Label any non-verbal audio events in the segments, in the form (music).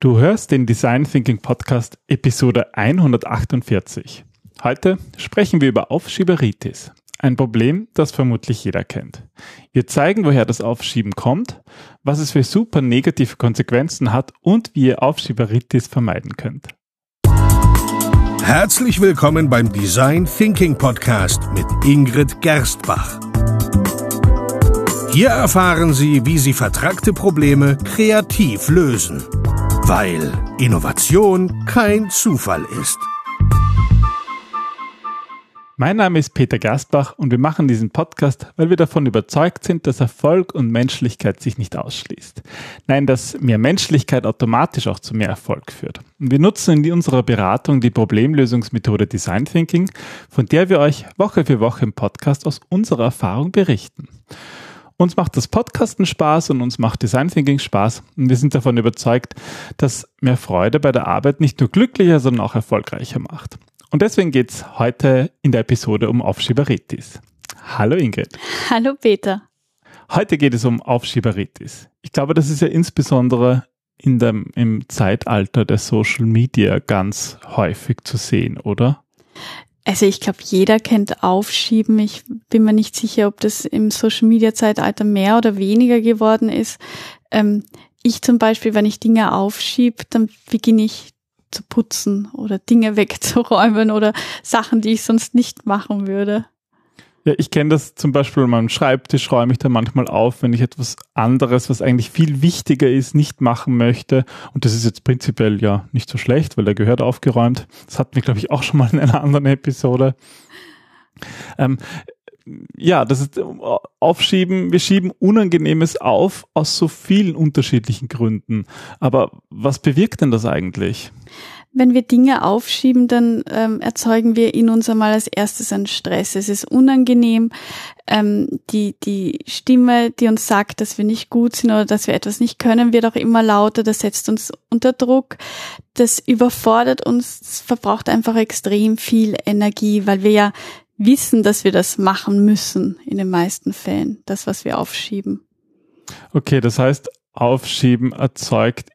Du hörst den Design Thinking Podcast Episode 148. Heute sprechen wir über Aufschieberitis. Ein Problem, das vermutlich jeder kennt. Wir zeigen, woher das Aufschieben kommt, was es für super negative Konsequenzen hat und wie ihr Aufschieberitis vermeiden könnt. Herzlich willkommen beim Design Thinking Podcast mit Ingrid Gerstbach. Hier erfahren Sie, wie Sie vertragte Probleme kreativ lösen weil Innovation kein Zufall ist. Mein Name ist Peter Gastbach und wir machen diesen Podcast, weil wir davon überzeugt sind, dass Erfolg und Menschlichkeit sich nicht ausschließt. Nein, dass mehr Menschlichkeit automatisch auch zu mehr Erfolg führt. Und wir nutzen in unserer Beratung die Problemlösungsmethode Design Thinking, von der wir euch Woche für Woche im Podcast aus unserer Erfahrung berichten. Uns macht das Podcasten Spaß und uns macht Design Thinking Spaß. Und wir sind davon überzeugt, dass mehr Freude bei der Arbeit nicht nur glücklicher, sondern auch erfolgreicher macht. Und deswegen geht's heute in der Episode um Aufschieberitis. Hallo Ingrid. Hallo Peter. Heute geht es um Aufschieberitis. Ich glaube, das ist ja insbesondere in dem, im Zeitalter der Social Media ganz häufig zu sehen, oder? Also ich glaube, jeder kennt Aufschieben. Ich bin mir nicht sicher, ob das im Social-Media-Zeitalter mehr oder weniger geworden ist. Ähm, ich zum Beispiel, wenn ich Dinge aufschiebe, dann beginne ich zu putzen oder Dinge (laughs) wegzuräumen oder Sachen, die ich sonst nicht machen würde. Ja, ich kenne das zum Beispiel an meinem Schreibtisch, räume ich da manchmal auf, wenn ich etwas anderes, was eigentlich viel wichtiger ist, nicht machen möchte. Und das ist jetzt prinzipiell ja nicht so schlecht, weil der gehört aufgeräumt. Das hatten wir, glaube ich, auch schon mal in einer anderen Episode. Ähm, ja, das ist Aufschieben, wir schieben Unangenehmes auf aus so vielen unterschiedlichen Gründen. Aber was bewirkt denn das eigentlich? Wenn wir Dinge aufschieben, dann ähm, erzeugen wir in uns einmal als erstes einen Stress. Es ist unangenehm. Ähm, die, die Stimme, die uns sagt, dass wir nicht gut sind oder dass wir etwas nicht können, wird auch immer lauter. Das setzt uns unter Druck. Das überfordert uns. Das verbraucht einfach extrem viel Energie, weil wir ja wissen, dass wir das machen müssen in den meisten Fällen. Das, was wir aufschieben. Okay, das heißt, Aufschieben erzeugt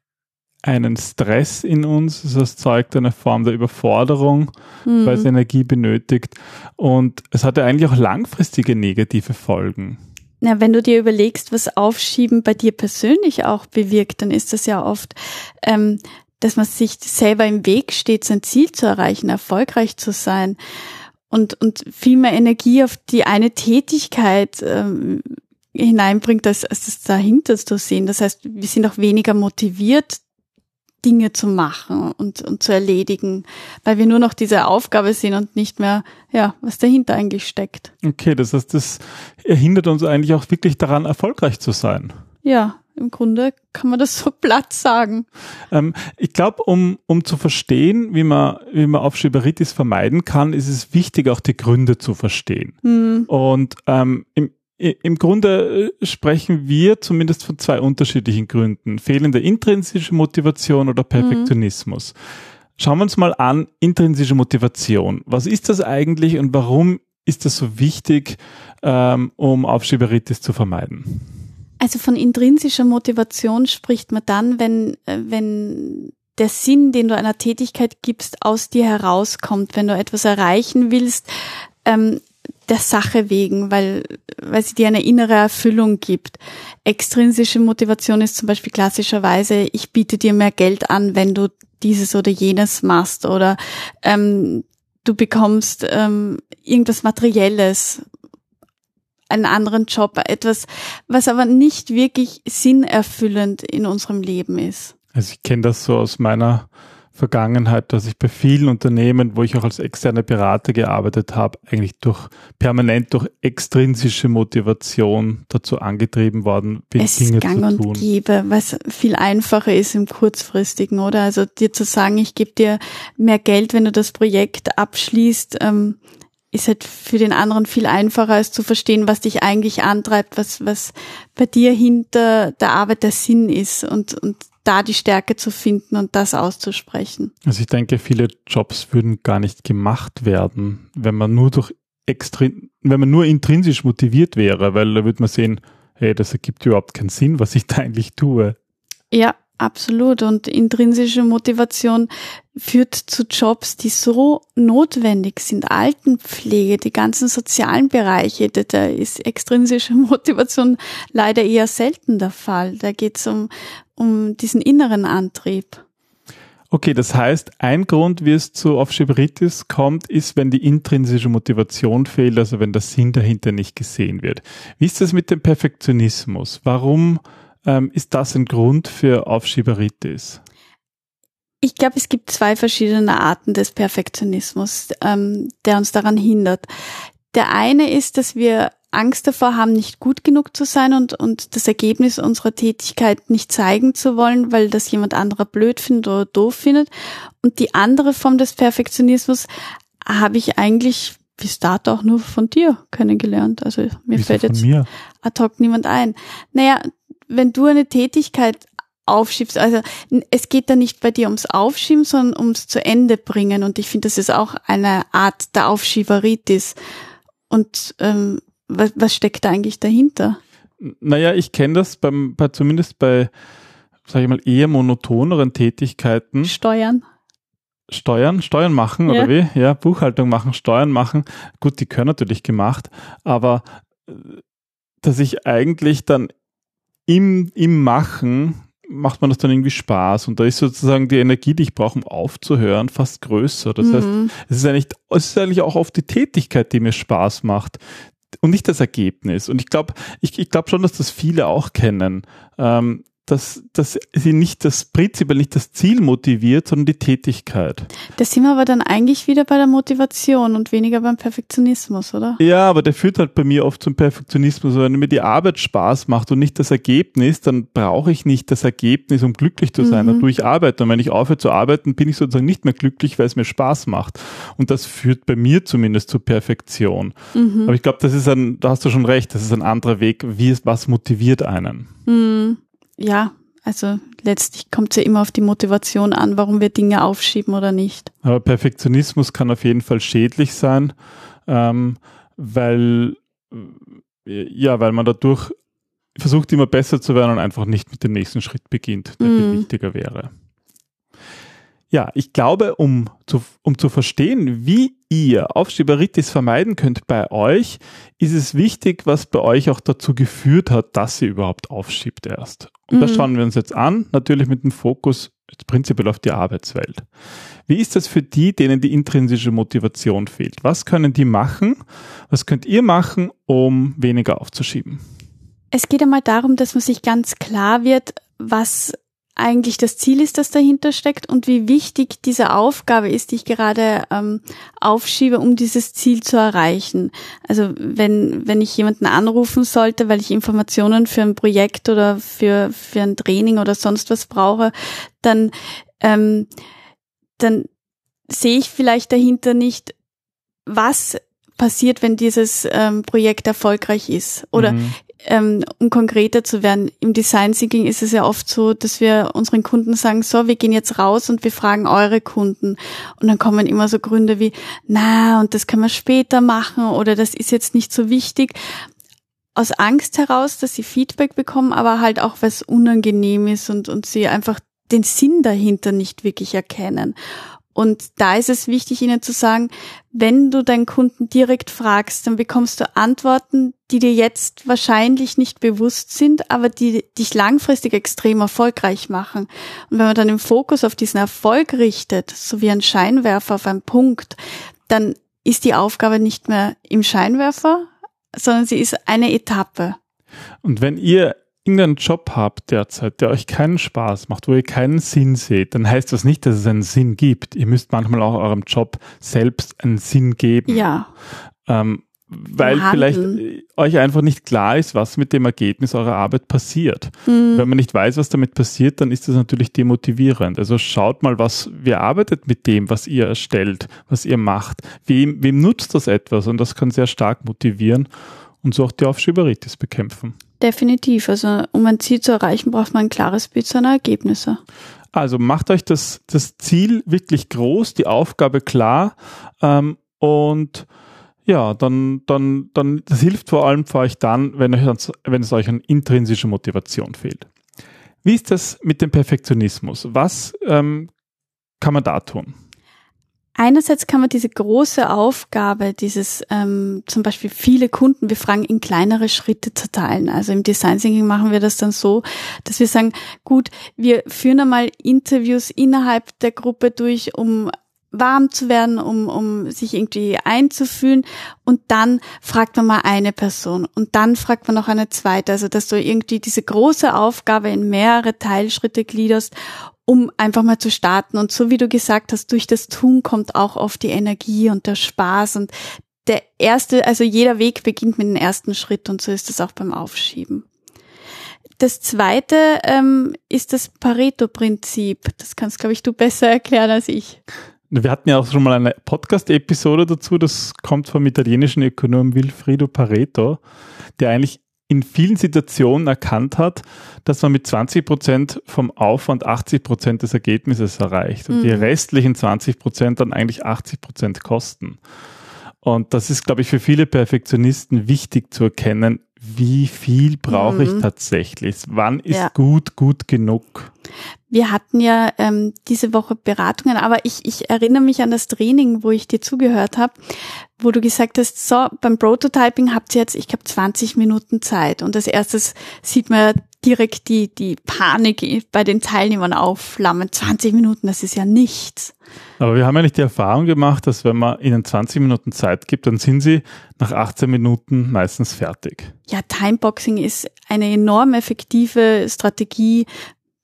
einen Stress in uns, es zeugt eine Form der Überforderung, mhm. weil es Energie benötigt und es hat ja eigentlich auch langfristige negative Folgen. Na, wenn du dir überlegst, was Aufschieben bei dir persönlich auch bewirkt, dann ist das ja oft, ähm, dass man sich selber im Weg steht, sein Ziel zu erreichen, erfolgreich zu sein und, und viel mehr Energie auf die eine Tätigkeit ähm, hineinbringt, als, als das dahinter zu sehen. Das heißt, wir sind auch weniger motiviert, Dinge zu machen und, und zu erledigen, weil wir nur noch diese Aufgabe sehen und nicht mehr, ja, was dahinter eigentlich steckt. Okay, das heißt, das hindert uns eigentlich auch wirklich daran, erfolgreich zu sein. Ja, im Grunde kann man das so (laughs) platt sagen. Ähm, ich glaube, um, um zu verstehen, wie man, wie man Aufschieberitis vermeiden kann, ist es wichtig, auch die Gründe zu verstehen. Mhm. Und ähm, im, im Grunde äh, sprechen wir zumindest von zwei unterschiedlichen Gründen. Fehlende intrinsische Motivation oder Perfektionismus. Mhm. Schauen wir uns mal an, intrinsische Motivation. Was ist das eigentlich und warum ist das so wichtig, ähm, um Aufschieberitis zu vermeiden? Also von intrinsischer Motivation spricht man dann, wenn, äh, wenn der Sinn, den du einer Tätigkeit gibst, aus dir herauskommt, wenn du etwas erreichen willst, ähm, der Sache wegen, weil, weil sie dir eine innere Erfüllung gibt. Extrinsische Motivation ist zum Beispiel klassischerweise, ich biete dir mehr Geld an, wenn du dieses oder jenes machst oder ähm, du bekommst ähm, irgendwas Materielles, einen anderen Job, etwas, was aber nicht wirklich sinnerfüllend in unserem Leben ist. Also ich kenne das so aus meiner Vergangenheit, dass ich bei vielen Unternehmen, wo ich auch als externe Berater gearbeitet habe, eigentlich durch permanent durch extrinsische Motivation dazu angetrieben worden bin, es Dinge gang zu tun. Und gebe, was viel einfacher ist im kurzfristigen, oder? Also dir zu sagen, ich gebe dir mehr Geld, wenn du das Projekt abschließt, ähm, ist halt für den anderen viel einfacher, als zu verstehen, was dich eigentlich antreibt, was, was bei dir hinter der Arbeit der Sinn ist und, und da die Stärke zu finden und das auszusprechen. Also ich denke, viele Jobs würden gar nicht gemacht werden, wenn man nur durch extrem, wenn man nur intrinsisch motiviert wäre, weil da würde man sehen, hey, das ergibt überhaupt keinen Sinn, was ich da eigentlich tue. Ja, Absolut. Und intrinsische Motivation führt zu Jobs, die so notwendig sind. Altenpflege, die ganzen sozialen Bereiche, da, ist extrinsische (laughs) Motivation leider eher selten der Fall. Da geht es um, um diesen inneren Antrieb. Okay, das heißt, ein Grund, wie es zu Aufschieberitis kommt, ist, wenn die intrinsische Motivation fehlt, also wenn der Sinn dahinter nicht gesehen wird. Wie ist das mit dem Perfektionismus? Warum ähm, ist das ein Grund für Aufschieberitis? Ich glaube, es gibt zwei verschiedene Arten des Perfektionismus, ähm, der uns daran hindert. Der eine ist, dass wir Angst davor haben, nicht gut genug zu sein und, und das Ergebnis unserer Tätigkeit nicht zeigen zu wollen, weil das jemand anderer blöd findet oder doof findet. Und die andere Form des Perfektionismus habe ich eigentlich bis dato auch nur von dir kennengelernt. Also mir Wieso fällt jetzt mir? ad hoc niemand ein. Naja, wenn du eine Tätigkeit aufschiebst, also es geht da nicht bei dir ums Aufschieben, sondern ums zu Ende bringen. Und ich finde, das ist auch eine Art der Aufschieberitis. Und ähm, was, was steckt da eigentlich dahinter? Naja, ich kenne das beim, bei, zumindest bei, sage ich mal, eher monotoneren Tätigkeiten. Steuern. Steuern, Steuern machen Ja. oder wie? Ja, Buchhaltung machen, Steuern machen. Gut, die können natürlich gemacht, aber äh, dass ich eigentlich dann im, im Machen macht man das dann irgendwie Spaß und da ist sozusagen die Energie, die ich brauche, um aufzuhören, fast größer. Das heißt, Mhm. es ist eigentlich, es ist eigentlich auch oft die Tätigkeit, die mir Spaß macht und nicht das Ergebnis. Und ich glaube, ich, ich glaube schon, dass das viele auch kennen, ähm, dass, dass sie nicht das prinzipiell nicht das Ziel motiviert, sondern die Tätigkeit. Da sind wir aber dann eigentlich wieder bei der Motivation und weniger beim Perfektionismus, oder? Ja, aber der führt halt bei mir oft zum Perfektionismus. Wenn mir die Arbeit Spaß macht und nicht das Ergebnis, dann brauche ich nicht das Ergebnis, um glücklich zu sein. Mhm. Ich arbeiten. Und wenn ich aufhöre zu arbeiten, bin ich sozusagen nicht mehr glücklich, weil es mir Spaß macht. Und das führt bei mir zumindest zur Perfektion. Mhm. Aber ich glaube, das ist ein, da hast du schon recht, das ist ein anderer Weg, wie es, was motiviert einen. Mhm. Ja, also letztlich kommt es ja immer auf die Motivation an, warum wir Dinge aufschieben oder nicht. Aber Perfektionismus kann auf jeden Fall schädlich sein, ähm, weil, ja, weil man dadurch versucht immer besser zu werden und einfach nicht mit dem nächsten Schritt beginnt, der viel Mhm. wichtiger wäre. Ja, ich glaube, um zu, um zu verstehen, wie ihr Aufschieberitis vermeiden könnt bei euch, ist es wichtig, was bei euch auch dazu geführt hat, dass ihr überhaupt aufschiebt erst. Und das Mhm. schauen wir uns jetzt an, natürlich mit dem Fokus prinzipiell auf die Arbeitswelt. Wie ist das für die, denen die intrinsische Motivation fehlt? Was können die machen? Was könnt ihr machen, um weniger aufzuschieben? Es geht einmal darum, dass man sich ganz klar wird, was eigentlich das Ziel ist, das dahinter steckt und wie wichtig diese Aufgabe ist, die ich gerade ähm, aufschiebe, um dieses Ziel zu erreichen. Also wenn, wenn ich jemanden anrufen sollte, weil ich Informationen für ein Projekt oder für, für ein Training oder sonst was brauche, dann, ähm, dann sehe ich vielleicht dahinter nicht, was passiert, wenn dieses ähm, Projekt erfolgreich ist. Oder Mhm. Ähm, um konkreter zu werden, im Design Thinking ist es ja oft so, dass wir unseren Kunden sagen, so, wir gehen jetzt raus und wir fragen eure Kunden. Und dann kommen immer so Gründe wie, na, und das können wir später machen oder das ist jetzt nicht so wichtig. Aus Angst heraus, dass sie Feedback bekommen, aber halt auch, was unangenehm ist und, und sie einfach den Sinn dahinter nicht wirklich erkennen. Und da ist es wichtig, ihnen zu sagen, wenn du deinen Kunden direkt fragst, dann bekommst du Antworten, die dir jetzt wahrscheinlich nicht bewusst sind, aber die dich langfristig extrem erfolgreich machen. Und wenn man dann den Fokus auf diesen Erfolg richtet, so wie ein Scheinwerfer auf einen Punkt, dann ist die Aufgabe nicht mehr im Scheinwerfer, sondern sie ist eine Etappe. Und wenn ihr irgendeinen Job habt derzeit, der euch keinen Spaß macht, wo ihr keinen Sinn seht, dann heißt das nicht, dass es einen Sinn gibt. Ihr müsst manchmal auch eurem Job selbst einen Sinn geben. Ja. Ähm, weil vielleicht äh, euch einfach nicht klar ist, was mit dem Ergebnis eurer Arbeit passiert. Hm. Wenn man nicht weiß, was damit passiert, dann ist das natürlich demotivierend. Also schaut mal, was, wer arbeitet mit dem, was ihr erstellt, was ihr macht. Wem, wem nutzt das etwas? Und das kann sehr stark motivieren und so auch die Aufschieberitis bekämpfen. Definitiv. Also um ein Ziel zu erreichen, braucht man ein klares Bild seiner Ergebnisse. Also macht euch das, das Ziel wirklich groß, die Aufgabe klar ähm, und ja, dann, dann, dann, das hilft vor allem für euch dann, wenn, euch, wenn es euch an intrinsischer Motivation fehlt. Wie ist das mit dem Perfektionismus? Was ähm, kann man da tun? Einerseits kann man diese große Aufgabe, dieses ähm, zum Beispiel viele Kunden befragen, in kleinere Schritte zerteilen. Also im Design Thinking machen wir das dann so, dass wir sagen, gut, wir führen einmal Interviews innerhalb der Gruppe durch, um warm zu werden, um, um sich irgendwie einzufühlen. Und dann fragt man mal eine Person und dann fragt man noch eine zweite. Also dass du irgendwie diese große Aufgabe in mehrere Teilschritte gliederst, um einfach mal zu starten. Und so wie du gesagt hast, durch das Tun kommt auch oft die Energie und der Spaß und der erste, also jeder Weg beginnt mit dem ersten Schritt und so ist es auch beim Aufschieben. Das zweite ähm, ist das Pareto-Prinzip. Das kannst, glaube ich, du besser erklären als ich. Wir hatten ja auch schon mal eine Podcast-Episode dazu, das kommt vom italienischen Ökonom Wilfrido Pareto, der eigentlich in vielen Situationen erkannt hat, dass man mit 20 Prozent vom Aufwand 80 Prozent des Ergebnisses erreicht und mhm. die restlichen 20 Prozent dann eigentlich 80 Prozent kosten. Und das ist, glaube ich, für viele Perfektionisten wichtig zu erkennen, wie viel brauche mhm. ich tatsächlich? Wann ist ja. gut, gut genug? Wir hatten ja ähm, diese Woche Beratungen, aber ich, ich erinnere mich an das Training, wo ich dir zugehört habe, wo du gesagt hast, so, beim Prototyping habt ihr jetzt, ich glaube, 20 Minuten Zeit. Und als erstes sieht man direkt die, die Panik bei den Teilnehmern aufflammen. 20 Minuten, das ist ja nichts. Aber wir haben ja nicht die Erfahrung gemacht, dass wenn man ihnen 20 Minuten Zeit gibt, dann sind sie nach 18 Minuten meistens fertig. Ja, Timeboxing ist eine enorm effektive Strategie,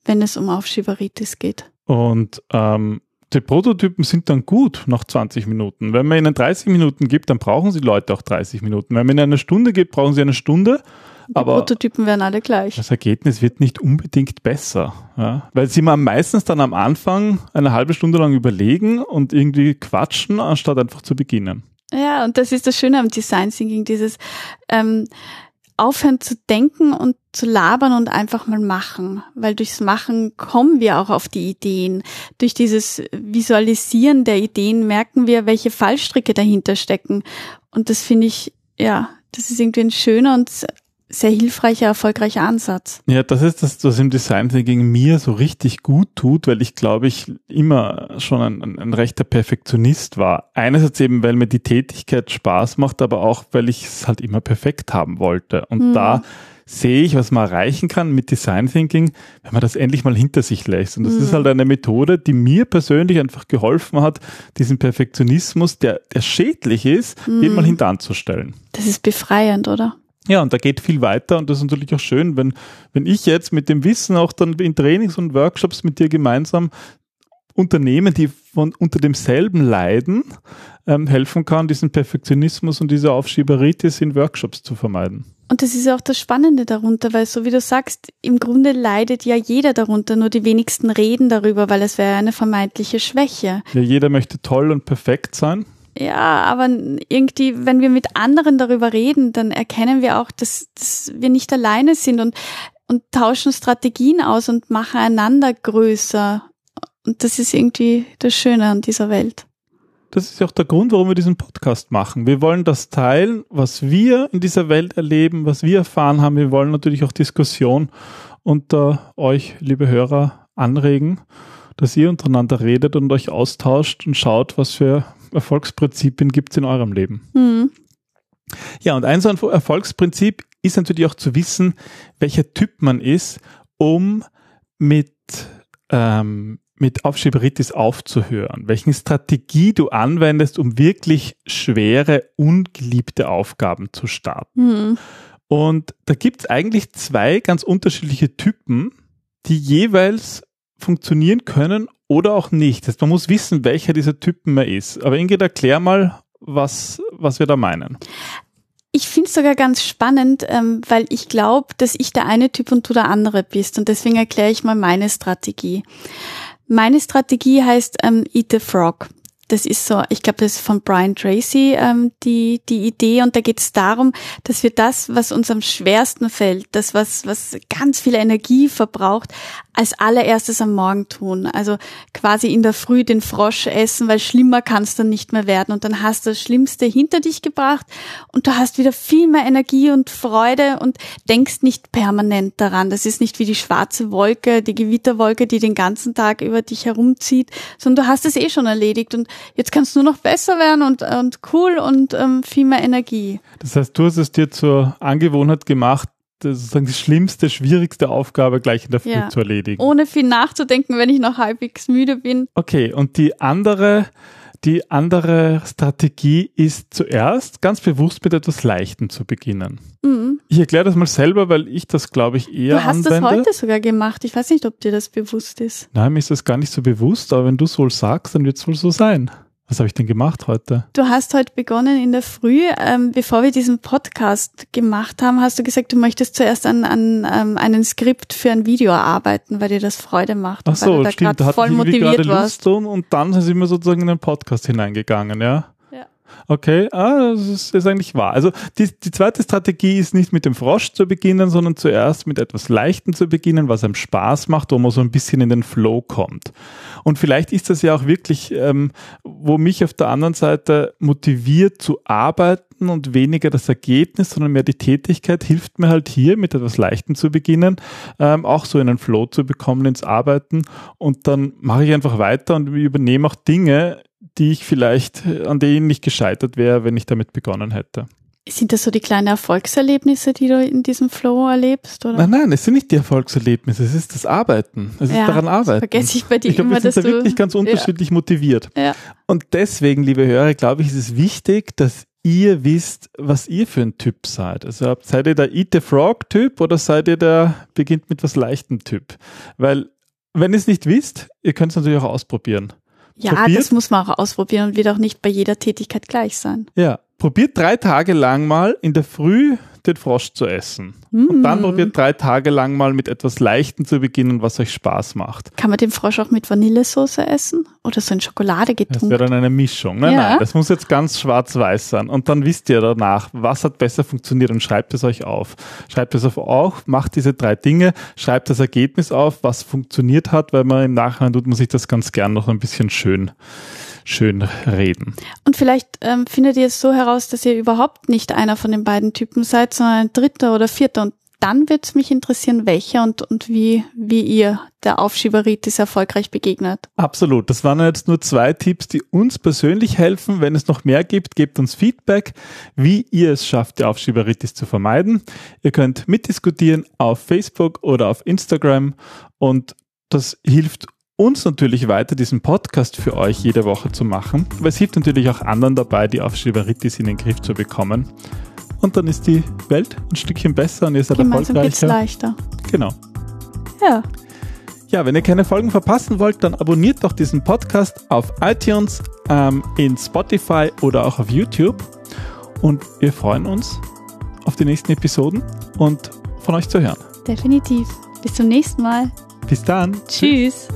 wenn es um Aufschieberitis geht. Und ähm, die Prototypen sind dann gut nach 20 Minuten. Wenn man ihnen 30 Minuten gibt, dann brauchen sie Leute auch 30 Minuten. Wenn man ihnen eine Stunde gibt, brauchen sie eine Stunde. Die aber Prototypen werden alle gleich. Das Ergebnis wird nicht unbedingt besser, ja? weil sie mal meistens dann am Anfang eine halbe Stunde lang überlegen und irgendwie quatschen, anstatt einfach zu beginnen. Ja, und das ist das Schöne am Design Thinking, dieses ähm, aufhören zu denken und zu labern und einfach mal machen, weil durchs Machen kommen wir auch auf die Ideen. Durch dieses Visualisieren der Ideen merken wir, welche Fallstricke dahinter stecken. Und das finde ich, ja, das ist irgendwie ein schöner und sehr hilfreicher, erfolgreicher Ansatz. Ja, das ist das, was im Design Thinking mir so richtig gut tut, weil ich glaube, ich immer schon ein, ein, rechter Perfektionist war. Einerseits eben, weil mir die Tätigkeit Spaß macht, aber auch, weil ich es halt immer perfekt haben wollte. Und mhm. da sehe ich, was man erreichen kann mit Design Thinking, wenn man das endlich mal hinter sich lässt. Und das mhm. ist halt eine Methode, die mir persönlich einfach geholfen hat, diesen Perfektionismus, der, der schädlich ist, mhm. den mal hintanzustellen. Das ist befreiend, oder? Ja, und da geht viel weiter und das ist natürlich auch schön, wenn, wenn ich jetzt mit dem Wissen auch dann in Trainings und Workshops mit dir gemeinsam Unternehmen, die von unter demselben leiden, ähm, helfen kann, diesen Perfektionismus und diese Aufschieberitis in Workshops zu vermeiden. Und das ist auch das Spannende darunter, weil so wie du sagst, im Grunde leidet ja jeder darunter, nur die wenigsten reden darüber, weil es wäre eine vermeintliche Schwäche. Ja, jeder möchte toll und perfekt sein. Ja, aber irgendwie, wenn wir mit anderen darüber reden, dann erkennen wir auch, dass, dass wir nicht alleine sind und, und tauschen Strategien aus und machen einander größer. Und das ist irgendwie das Schöne an dieser Welt. Das ist ja auch der Grund, warum wir diesen Podcast machen. Wir wollen das teilen, was wir in dieser Welt erleben, was wir erfahren haben. Wir wollen natürlich auch Diskussion unter euch, liebe Hörer, anregen, dass ihr untereinander redet und euch austauscht und schaut, was für Erfolgsprinzipien gibt es in eurem Leben? Mhm. Ja, und ein so ein Erfolgsprinzip ist natürlich auch zu wissen, welcher Typ man ist, um mit, ähm, mit Aufschieberitis aufzuhören. Welche Strategie du anwendest, um wirklich schwere, ungeliebte Aufgaben zu starten. Mhm. Und da gibt es eigentlich zwei ganz unterschiedliche Typen, die jeweils funktionieren können oder auch nicht. Heißt, man muss wissen, welcher dieser Typen man ist. Aber Ingrid, erklär mal, was, was wir da meinen. Ich finde es sogar ganz spannend, ähm, weil ich glaube, dass ich der eine Typ und du der andere bist. Und deswegen erkläre ich mal meine Strategie. Meine Strategie heißt ähm, Eat the Frog. Das ist so, ich glaube, das ist von Brian Tracy ähm, die, die Idee und da geht es darum, dass wir das, was uns am schwersten fällt, das, was, was ganz viel Energie verbraucht, als allererstes am Morgen tun. Also quasi in der Früh den Frosch essen, weil schlimmer kann es dann nicht mehr werden. Und dann hast du das Schlimmste hinter dich gebracht und du hast wieder viel mehr Energie und Freude und denkst nicht permanent daran. Das ist nicht wie die schwarze Wolke, die Gewitterwolke, die den ganzen Tag über dich herumzieht, sondern du hast es eh schon erledigt und jetzt kannst du nur noch besser werden und, und cool und ähm, viel mehr Energie. Das heißt, du hast es dir zur Angewohnheit gemacht, sozusagen die schlimmste, schwierigste Aufgabe gleich in der Früh ja. zu erledigen. Ohne viel nachzudenken, wenn ich noch halbwegs müde bin. Okay, und die andere, die andere Strategie ist zuerst ganz bewusst mit etwas Leichtem zu beginnen. Mhm. Ich erkläre das mal selber, weil ich das, glaube ich, eher Du hast anwende. das heute sogar gemacht. Ich weiß nicht, ob dir das bewusst ist. Nein, mir ist das gar nicht so bewusst, aber wenn du es wohl sagst, dann wird es wohl so sein. Was habe ich denn gemacht heute? Du hast heute begonnen in der Früh, ähm, bevor wir diesen Podcast gemacht haben, hast du gesagt, du möchtest zuerst an, an ähm, einem Skript für ein Video arbeiten, weil dir das Freude macht. Ach so, da stimmt, da hatte voll ich motiviert gerade Lust und dann sind wir sozusagen in den Podcast hineingegangen, ja? Okay, ah, das ist, ist eigentlich wahr. Also die, die zweite Strategie ist nicht mit dem Frosch zu beginnen, sondern zuerst mit etwas Leichtem zu beginnen, was einem Spaß macht, wo man so ein bisschen in den Flow kommt. Und vielleicht ist das ja auch wirklich, ähm, wo mich auf der anderen Seite motiviert zu arbeiten und weniger das Ergebnis, sondern mehr die Tätigkeit, hilft mir halt hier mit etwas Leichtem zu beginnen, ähm, auch so einen Flow zu bekommen ins Arbeiten. Und dann mache ich einfach weiter und übernehme auch Dinge, die ich vielleicht, an denen nicht gescheitert wäre, wenn ich damit begonnen hätte. Sind das so die kleinen Erfolgserlebnisse, die du in diesem Flow erlebst? Oder? Nein, nein, es sind nicht die Erfolgserlebnisse, es ist das Arbeiten. Es ja, ist daran arbeiten. Vergesse ich bei dir ich glaub, immer, wir sind dass da wirklich ganz unterschiedlich ja. motiviert. Ja. Und deswegen, liebe Hörer, glaube ich, ist es wichtig, dass ihr wisst, was ihr für ein Typ seid. Also seid ihr der Eat the Frog Typ oder seid ihr der beginnt mit was leichtem Typ? Weil wenn ihr es nicht wisst, ihr könnt es natürlich auch ausprobieren. Ja, probiert, das muss man auch ausprobieren und wird auch nicht bei jeder Tätigkeit gleich sein. Ja, probiert drei Tage lang mal in der Früh den Frosch zu essen. Mm. Und dann probiert drei Tage lang mal mit etwas Leichtem zu beginnen, was euch Spaß macht. Kann man den Frosch auch mit Vanillesoße essen? Oder so in Schokolade getunkt? Das wäre dann eine Mischung. Nein, ja. nein, das muss jetzt ganz schwarz-weiß sein. Und dann wisst ihr danach, was hat besser funktioniert und schreibt es euch auf. Schreibt es auf, macht diese drei Dinge, schreibt das Ergebnis auf, was funktioniert hat, weil man im Nachhinein tut man sich das ganz gern noch ein bisschen schön schön reden. Und vielleicht ähm, findet ihr es so heraus, dass ihr überhaupt nicht einer von den beiden Typen seid, sondern ein dritter oder vierter. Und dann wird es mich interessieren, welcher und, und wie, wie ihr der Aufschieberitis erfolgreich begegnet. Absolut. Das waren jetzt nur zwei Tipps, die uns persönlich helfen. Wenn es noch mehr gibt, gebt uns Feedback, wie ihr es schafft, die Aufschieberitis zu vermeiden. Ihr könnt mitdiskutieren auf Facebook oder auf Instagram und das hilft uns natürlich weiter, diesen Podcast für euch jede Woche zu machen, weil es hilft natürlich auch anderen dabei, die Aufschieberitis in den Griff zu bekommen. Und dann ist die Welt ein Stückchen besser und ihr seid Gemeinsam erfolgreicher. leichter. Genau. Ja. Ja, wenn ihr keine Folgen verpassen wollt, dann abonniert doch diesen Podcast auf iTunes, ähm, in Spotify oder auch auf YouTube. Und wir freuen uns auf die nächsten Episoden und von euch zu hören. Definitiv. Bis zum nächsten Mal. Bis dann. Tschüss.